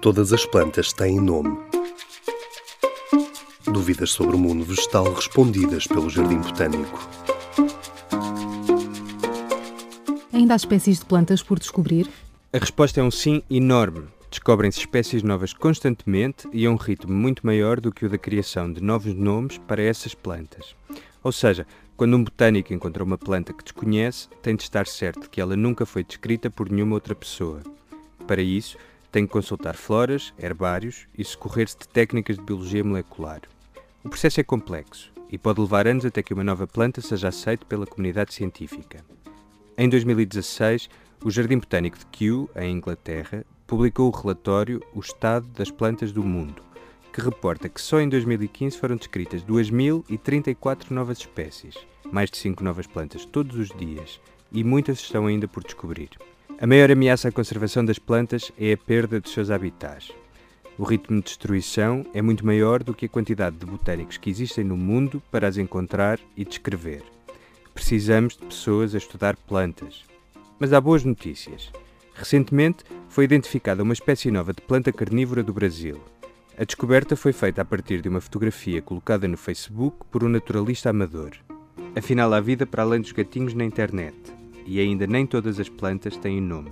Todas as plantas têm nome. Dúvidas sobre o mundo vegetal respondidas pelo Jardim Botânico. Ainda há espécies de plantas por descobrir? A resposta é um sim enorme. Descobrem-se espécies novas constantemente e a um ritmo muito maior do que o da criação de novos nomes para essas plantas. Ou seja, quando um botânico encontra uma planta que desconhece, tem de estar certo que ela nunca foi descrita por nenhuma outra pessoa. Para isso, tem que consultar floras, herbários e socorrer-se de técnicas de biologia molecular. O processo é complexo e pode levar anos até que uma nova planta seja aceita pela comunidade científica. Em 2016, o Jardim Botânico de Kew, em Inglaterra, publicou o relatório O Estado das Plantas do Mundo, que reporta que só em 2015 foram descritas 2.034 novas espécies, mais de 5 novas plantas todos os dias, e muitas estão ainda por descobrir. A maior ameaça à conservação das plantas é a perda dos seus habitats. O ritmo de destruição é muito maior do que a quantidade de botânicos que existem no mundo para as encontrar e descrever. Precisamos de pessoas a estudar plantas. Mas há boas notícias. Recentemente foi identificada uma espécie nova de planta carnívora do Brasil, a descoberta foi feita a partir de uma fotografia colocada no Facebook por um naturalista amador. Afinal, há vida para além dos gatinhos na internet, e ainda nem todas as plantas têm nome.